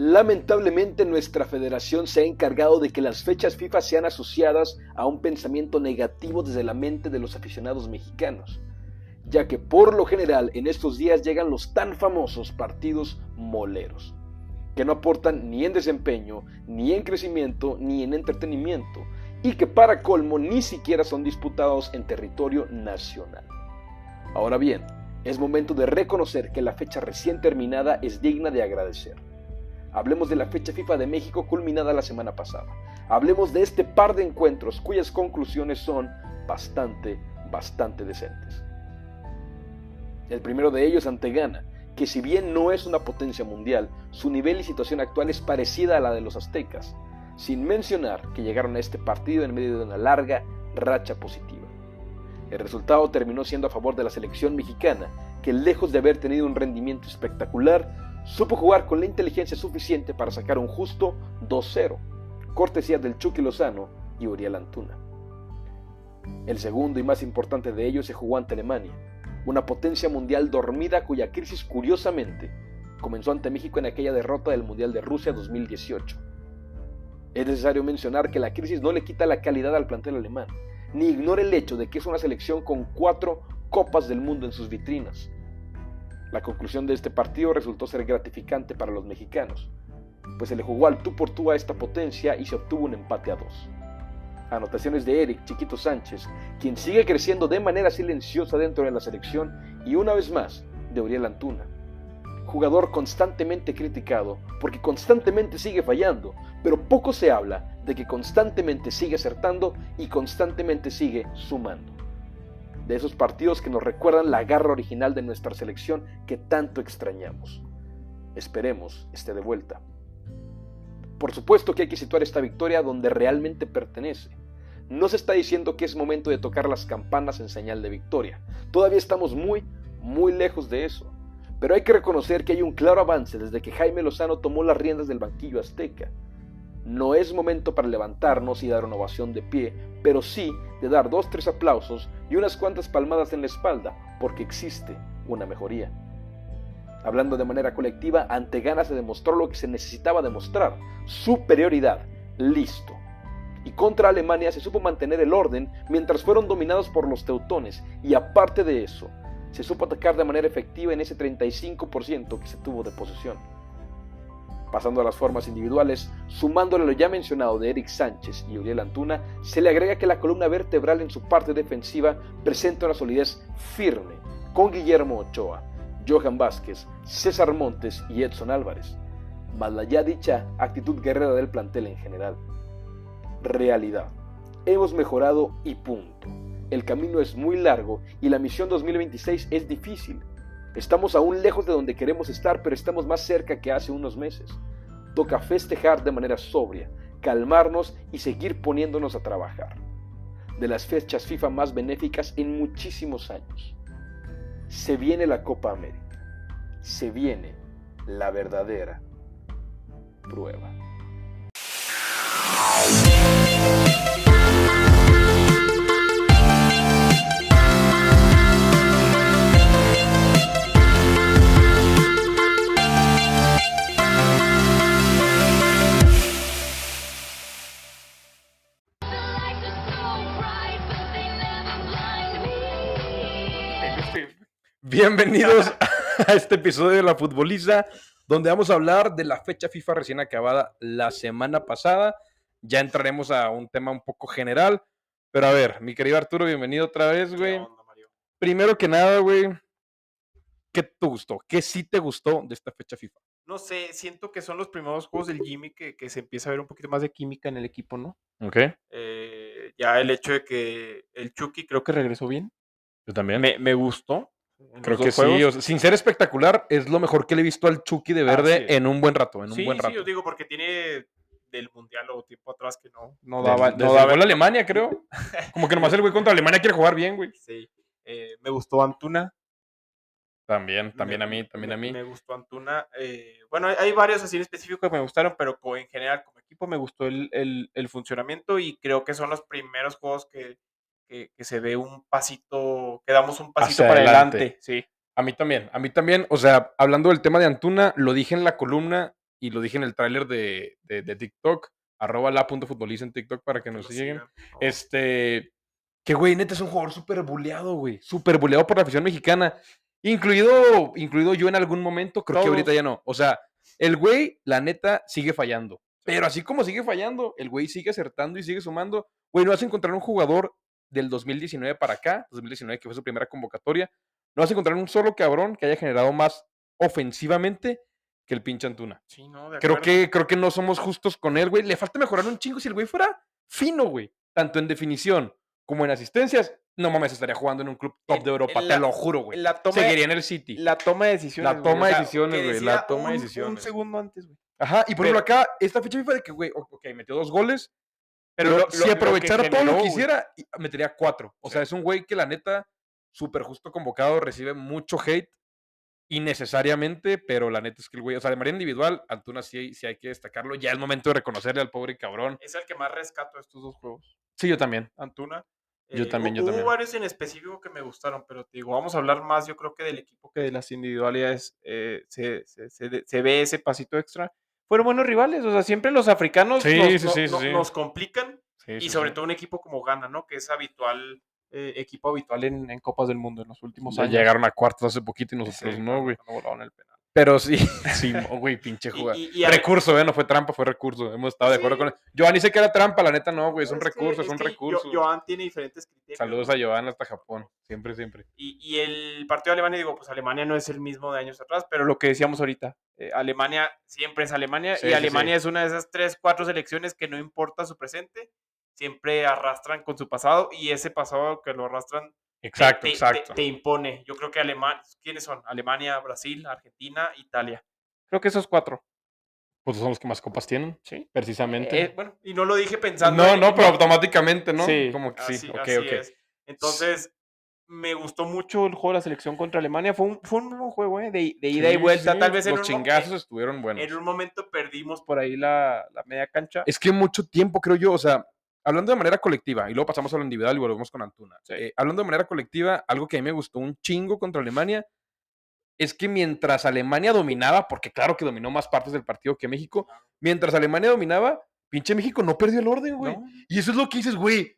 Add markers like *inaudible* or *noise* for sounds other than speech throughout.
Lamentablemente nuestra federación se ha encargado de que las fechas FIFA sean asociadas a un pensamiento negativo desde la mente de los aficionados mexicanos, ya que por lo general en estos días llegan los tan famosos partidos moleros, que no aportan ni en desempeño, ni en crecimiento, ni en entretenimiento, y que para colmo ni siquiera son disputados en territorio nacional. Ahora bien, es momento de reconocer que la fecha recién terminada es digna de agradecer Hablemos de la fecha FIFA de México culminada la semana pasada. Hablemos de este par de encuentros cuyas conclusiones son bastante, bastante decentes. El primero de ellos ante Ghana, que si bien no es una potencia mundial, su nivel y situación actual es parecida a la de los aztecas, sin mencionar que llegaron a este partido en medio de una larga racha positiva. El resultado terminó siendo a favor de la selección mexicana, que lejos de haber tenido un rendimiento espectacular, supo jugar con la inteligencia suficiente para sacar un justo 2-0, cortesía del Chucky Lozano y Uriel Antuna. El segundo y más importante de ellos se jugó ante Alemania, una potencia mundial dormida cuya crisis curiosamente comenzó ante México en aquella derrota del Mundial de Rusia 2018. Es necesario mencionar que la crisis no le quita la calidad al plantel alemán, ni ignora el hecho de que es una selección con cuatro copas del mundo en sus vitrinas, la conclusión de este partido resultó ser gratificante para los mexicanos, pues se le jugó al tú por tú a esta potencia y se obtuvo un empate a dos. Anotaciones de Eric Chiquito Sánchez, quien sigue creciendo de manera silenciosa dentro de la selección, y una vez más de Uriel Antuna, jugador constantemente criticado porque constantemente sigue fallando, pero poco se habla de que constantemente sigue acertando y constantemente sigue sumando de esos partidos que nos recuerdan la garra original de nuestra selección que tanto extrañamos. Esperemos esté de vuelta. Por supuesto que hay que situar esta victoria donde realmente pertenece. No se está diciendo que es momento de tocar las campanas en señal de victoria. Todavía estamos muy, muy lejos de eso. Pero hay que reconocer que hay un claro avance desde que Jaime Lozano tomó las riendas del banquillo azteca. No es momento para levantarnos y dar una ovación de pie, pero sí de dar dos, tres aplausos y unas cuantas palmadas en la espalda, porque existe una mejoría. Hablando de manera colectiva, ante Ghana se demostró lo que se necesitaba demostrar, superioridad, listo. Y contra Alemania se supo mantener el orden mientras fueron dominados por los teutones, y aparte de eso, se supo atacar de manera efectiva en ese 35% que se tuvo de posesión. Pasando a las formas individuales, sumándole lo ya mencionado de Eric Sánchez y Uriel Antuna, se le agrega que la columna vertebral en su parte defensiva presenta una solidez firme, con Guillermo Ochoa, Johan Vázquez, César Montes y Edson Álvarez, más la ya dicha actitud guerrera del plantel en general. Realidad. Hemos mejorado y punto. El camino es muy largo y la misión 2026 es difícil, Estamos aún lejos de donde queremos estar, pero estamos más cerca que hace unos meses. Toca festejar de manera sobria, calmarnos y seguir poniéndonos a trabajar. De las fechas FIFA más benéficas en muchísimos años. Se viene la Copa América. Se viene la verdadera prueba. Bienvenidos *laughs* a este episodio de La Futboliza, donde vamos a hablar de la fecha FIFA recién acabada la semana pasada. Ya entraremos a un tema un poco general, pero a ver, mi querido Arturo, bienvenido otra vez, güey. Primero que nada, güey, ¿qué te gustó? ¿Qué sí te gustó de esta fecha FIFA? No sé, siento que son los primeros juegos del Jimmy que, se empieza a ver un poquito más de química en el equipo, ¿no? Ok. Eh, ya el hecho de que el Chucky creo que regresó bien. Yo también. Me, me gustó. Creo que sí. sin ser espectacular, es lo mejor que le he visto al Chucky de verde en un buen rato. En un buen rato. Sí, yo digo, porque tiene del mundial o tiempo atrás que no, no daba. no daba la Alemania, creo. *laughs* Como que nomás el güey contra Alemania quiere jugar bien, güey. Sí. Eh, me gustó Antuna. También, también a mí, también a mí. Me gustó Antuna. Eh, bueno, hay varios así en específico que me gustaron, pero en general, como equipo, me gustó el, el funcionamiento y creo que son los primeros juegos que que, se ve un pasito, que damos un pasito para adelante. Sí. A mí también, a mí también, o sea, hablando del tema de Antuna, lo dije en la columna, y lo dije en el tráiler de, de, de TikTok, arroba la.futbolista en TikTok para que nos sigan, por favor. Este, que güey, neta es un jugador súper buleado, güey. Súper buleado por la afición mexicana. Incluido, incluido yo en algún momento, creo que ahorita ya no. O sea, el güey, la neta, sigue fallando. Pero así como sigue fallando, el güey sigue acertando y sigue sumando. Güey, no vas a encontrar un jugador del 2019 para acá, 2019 que fue su primera convocatoria, no vas a encontrar un solo cabrón que haya generado más ofensivamente que el pinche Antuna. Sí, no, de Creo que, creo que no somos justos con él, güey. Le falta mejorar un chingo si el güey fuera fino, güey. Tanto en definición como en asistencias. No mames, estaría jugando en un club top de Europa, la- te lo juro, güey. Seguiría en el City. la toma de decisiones. La toma de decisiones, güey, la toma de un- Un decisiones. segundo antes, güey. Ajá, y por ejemplo acá, esta fecha FIFA de que, güey, ok, metió dos goles, pero, lo- lo- si lo aprovechara todo lo que hiciera, y- metería cuatro. O sea, es un güey que la neta, súper justo convocado, recibe mucho hate innecesariamente, pero la neta es que el güey, o sea, de manera individual, Antuna sí, sí hay que destacarlo. Ya es momento de reconocerle al pobre cabrón. Es el que más rescato de estos dos juegos. Sí, yo también. Antuna. Yo Eh, también, hu- yo hubo también. varios en específico que me gustaron, pero te digo, vamos a hablar más, yo creo que del equipo que de las individualidades. eh, se, se- se ve ese pasito extra. Fueron buenos rivales, o sea, siempre los africanos Sí, nos, sí, no- sí, sí, no- sí. nos complican y sobre todo un equipo como Ghana, ¿no? Que es habitual, eh, equipo habitual en, en Copas del Mundo en los últimos Ya años. llegaron a cuartos hace poquito y nosotros no, güey. cuando volaron el penal. Pero sí, *laughs* sí, güey, pinche jugada. y- recurso, ¿eh? No fue trampa, fue recurso. Hemos estado de acuerdo Sí. con él. Joan dice que era trampa, la neta no, güey. Es un que- recurso, es un recurso. Yo- Joan tiene diferentes criterios. Saludos a Joan hasta Japón. Siempre, siempre. Y, y el partido de Alemania, digo, pues Alemania no es el mismo de años atrás, pero lo que decíamos ahorita, eh, Alemania siempre es Alemania Sí, y Alemania sí. es una de esas tres, cuatro selecciones que no importa su presente, siempre arrastran con su pasado y ese pasado que lo arrastran te- Exacto, te, te- exacto. te impone. Yo creo que Alemania, ¿quiénes son? Alemania, Brasil, Argentina, Italia. Creo que esos cuatro. Pues son los que más copas tienen, Sí. precisamente. Eh, bueno, y no lo dije pensando. no, en- no, pero automáticamente, ¿no? Sí, Como que sí. así- ok, así ok. es. Entonces, me gustó mucho el juego de la selección contra Alemania. Fue un, fue un buen juego, ¿eh? De, de ida Sí, y vuelta. sí, Tal vez en los un, chingazos estuvieron buenos. en un momento perdimos por ahí la, la media cancha. Es que mucho tiempo, creo yo, o sea, hablando de manera colectiva, y luego pasamos a lo individual y volvemos con Antuna. Sí. Eh, hablando de manera colectiva, algo que a mí me gustó un chingo contra Alemania es que mientras Alemania dominaba, porque claro que dominó más partes del partido que México, mientras Alemania dominaba, pinche México no perdió el orden, güey. ¿no? Y eso es lo que dices, güey.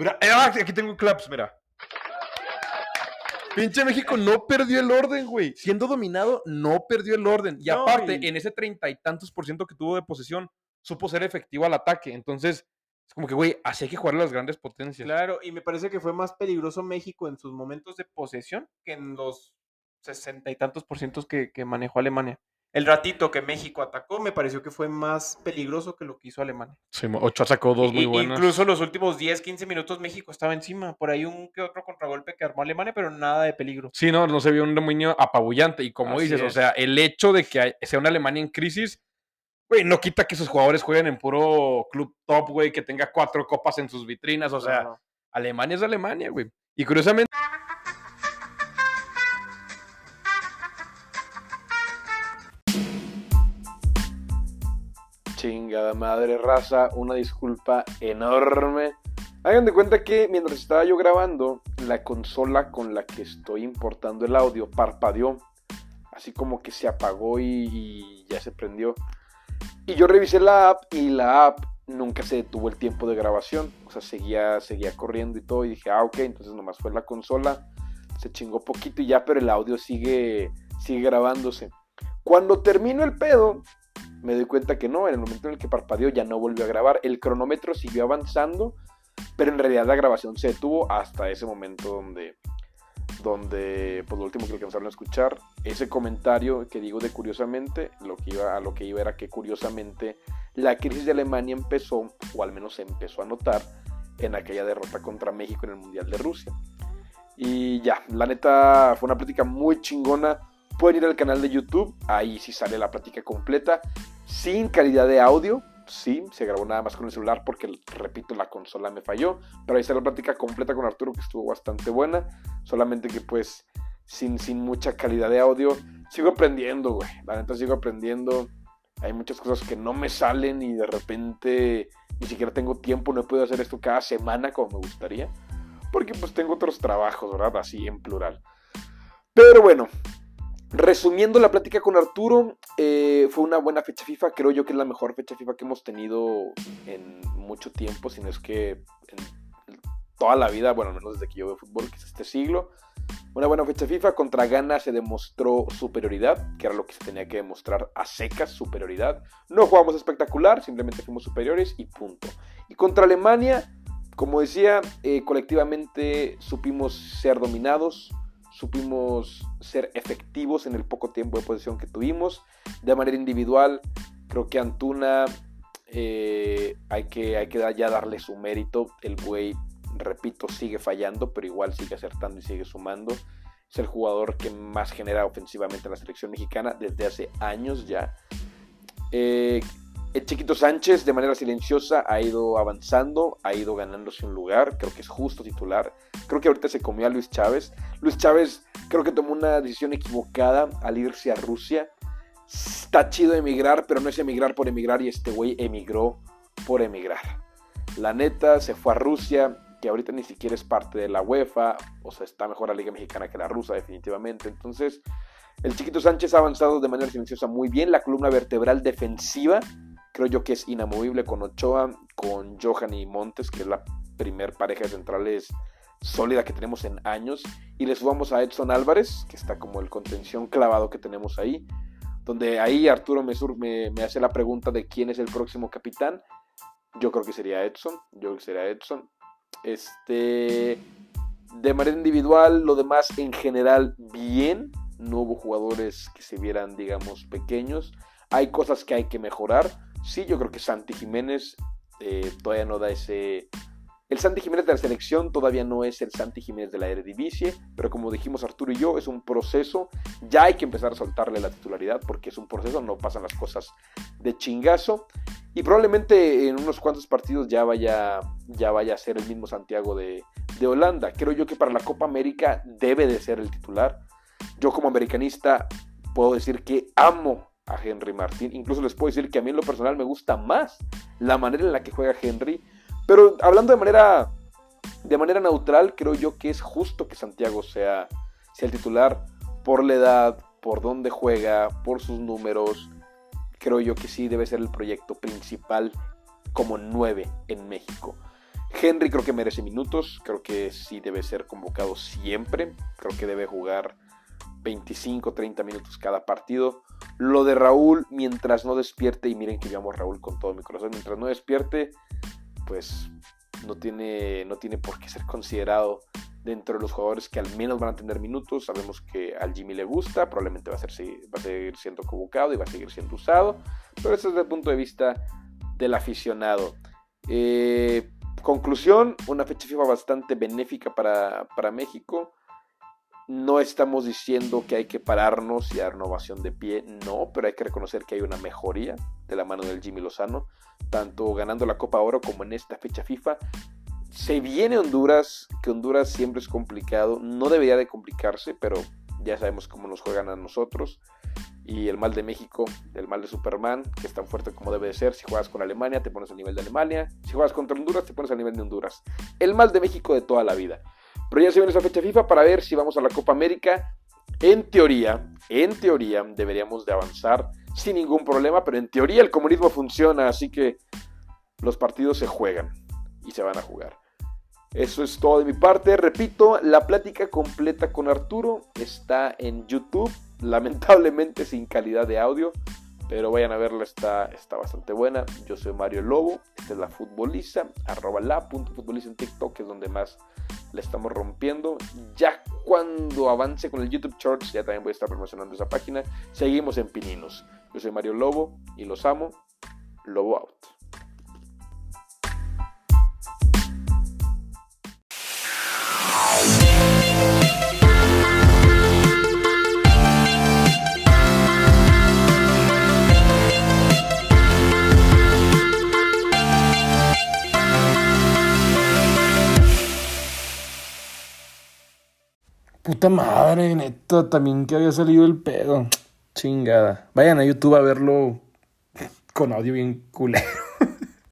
Eh, ah, aquí tengo claps, mira. Pinche México no perdió el orden, güey. Siendo dominado, no perdió el orden. Y No, aparte, y- en ese treinta y tantos por ciento que tuvo de posesión, supo ser efectivo al ataque. Entonces, es como que, güey, así hay que jugar a las grandes potencias. Claro, y me parece que fue más peligroso México en sus momentos de posesión que en los sesenta y tantos por cientos que, que manejó Alemania. El ratito que México atacó me pareció que fue más peligroso que lo que hizo Alemania. Sí, Ochoa sacó dos muy buenas. Incluso los últimos 10, 15 minutos México estaba encima. Por ahí un que otro contragolpe que armó Alemania, pero nada de peligro. Sí, no, no se vio un dominio apabullante. Y como Así dices, o sea, el hecho de que sea una Alemania en crisis, güey, no quita que sus jugadores jueguen en puro club top, güey, que tenga cuatro copas en sus vitrinas. O sea. Alemania es Alemania, güey. Y curiosamente. Chingada madre raza, una disculpa enorme. Hagan de cuenta que mientras estaba yo grabando, la consola con la que estoy importando el audio parpadeó. Así como que se apagó y, y ya se prendió. Y yo revisé la app y la app nunca se detuvo el tiempo de grabación. O sea, seguía, seguía corriendo y todo. Y dije, ah, ok, entonces nomás fue la consola. Se chingó poquito y ya, pero el audio sigue, sigue grabándose. Cuando termino el pedo, me doy cuenta que no, en el momento en el que parpadeó ya no volvió a grabar. El cronómetro siguió avanzando, pero en realidad la grabación se detuvo hasta ese momento donde, donde pues lo último que alcanzaron a escuchar, ese comentario que digo de curiosamente, lo que iba, a lo que iba era que curiosamente la crisis de Alemania empezó, o al menos se empezó a notar, en aquella derrota contra México en el Mundial de Rusia. Y ya, la neta fue una plática muy chingona. Pueden ir al canal de YouTube, ahí sí sale la plática completa, sin calidad de audio. Sí, se grabó nada más con el celular porque, repito, la consola me falló. Pero ahí está la plática completa con Arturo que estuvo bastante buena. Solamente que pues sin, sin mucha calidad de audio. Sigo aprendiendo, güey. La neta sigo aprendiendo. Hay muchas cosas que no me salen y de repente ni siquiera tengo tiempo. No puedo hacer esto cada semana como me gustaría. Porque pues tengo otros trabajos, ¿verdad? Así en plural. Pero bueno, Resumiendo la plática con Arturo, eh, fue una buena fecha FIFA. Creo yo que es la mejor fecha FIFA que hemos tenido en mucho tiempo, si no es que en toda la vida, bueno, al menos desde que yo veo fútbol, que es este siglo. Una buena fecha FIFA. Contra Ghana se demostró superioridad, que era lo que se tenía que demostrar a secas, superioridad. No jugamos espectacular, simplemente fuimos superiores y punto. Y contra Alemania, como decía, eh, colectivamente supimos ser dominados, supimos ser efectivos en el poco tiempo de posición que tuvimos. De manera individual, creo que Antuna eh, hay, que, hay que ya darle su mérito. El güey, repito, sigue fallando, pero igual sigue acertando y sigue sumando. Es el jugador que más genera ofensivamente en la selección mexicana desde hace años ya. Eh, el Chiquito Sánchez de manera silenciosa ha ido avanzando, ha ido ganándose un lugar, creo que es justo titular. Creo que ahorita se comió a Luis Chávez. Luis Chávez creo que tomó una decisión equivocada al irse a Rusia. Está chido emigrar, pero no es emigrar por emigrar y este güey emigró por emigrar. La neta se fue a Rusia, que ahorita ni siquiera es parte de la UEFA, o sea, está mejor la Liga Mexicana que la rusa definitivamente. Entonces, el Chiquito Sánchez ha avanzado de manera silenciosa muy bien. La columna vertebral defensiva creo yo que es inamovible con Ochoa, con Johan y Montes, que es la primer pareja de centrales sólida que tenemos en años. Y le subamos a Edson Álvarez, que está como el contención clavado que tenemos ahí. Donde ahí Arturo Mesur me, me hace la pregunta de quién es el próximo capitán. Yo creo que sería Edson. Yo creo que sería Edson. Este. De manera individual, lo demás en general bien. No hubo jugadores que se vieran, digamos, pequeños. Hay cosas que hay que mejorar Sí, yo creo que Santi Jiménez eh, todavía no da ese... El Santi Jiménez de la selección todavía no es el Santi Jiménez de la Eredivisie, pero como dijimos Arturo y yo, es un proceso. Ya hay que empezar a soltarle la titularidad porque es un proceso, no pasan las cosas de chingazo. Y probablemente en unos cuantos partidos ya vaya, ya vaya a ser el mismo Santiago de, de Holanda. Creo yo que para la Copa América debe de ser el titular. Yo como americanista puedo decir que amo a Henry Martín. Incluso les puedo decir que a mí en lo personal me gusta más la manera en la que juega Henry. Pero hablando de manera, de manera neutral, creo yo que es justo que Santiago sea, sea el titular por la edad, por dónde juega, por sus números. Creo yo que sí debe ser el proyecto principal como 9 en México. Henry creo que merece minutos, creo que sí debe ser convocado siempre, creo que debe jugar 25, 30 minutos cada partido. Lo de Raúl, mientras no despierte, y miren que llamo a Raúl con todo mi corazón, mientras no despierte, pues no tiene, no tiene por qué ser considerado dentro de los jugadores que al menos van a tener minutos. Sabemos que al Jimmy le gusta, probablemente va a, va a seguir siendo convocado y va a seguir siendo usado, pero ese es desde el punto de vista del aficionado. Eh, conclusión, una fecha FIFA bastante benéfica para, para México. No estamos diciendo que hay que pararnos y dar innovación de pie, no, pero hay que reconocer que hay una mejoría de la mano del Jimmy Lozano, tanto ganando la Copa Oro como en esta fecha FIFA. Se viene Honduras, que Honduras siempre es complicado, no debería de complicarse, pero ya sabemos cómo nos juegan a nosotros. Y el mal de México, el mal de Superman, que es tan fuerte como debe de ser. Si juegas con Alemania, te pones al nivel de Alemania. Si juegas contra Honduras, te pones al nivel de Honduras. El mal de México de toda la vida. Pero ya se viene esa fecha FIFA para ver si vamos a la Copa América. En teoría, en teoría deberíamos de avanzar sin ningún problema, pero en teoría el comunismo funciona, así que los partidos se juegan y se van a jugar. Eso es todo de mi parte. Repito, la plática completa con Arturo está en YouTube, lamentablemente sin calidad de audio, pero vayan a verla, está, está bastante buena. Yo soy Mario Lobo, esta es la futboliza, arroba la punto futboliza en TikTok, que es donde más la estamos rompiendo. Ya cuando avance con el YouTube Shorts, ya también voy a estar promocionando esa página. Seguimos en Pininos. Yo soy Mario Lobo y los amo. Lobo out. Madre, neta, también que había salido el pedo. Chingada. Vayan a YouTube a verlo con audio bien culero.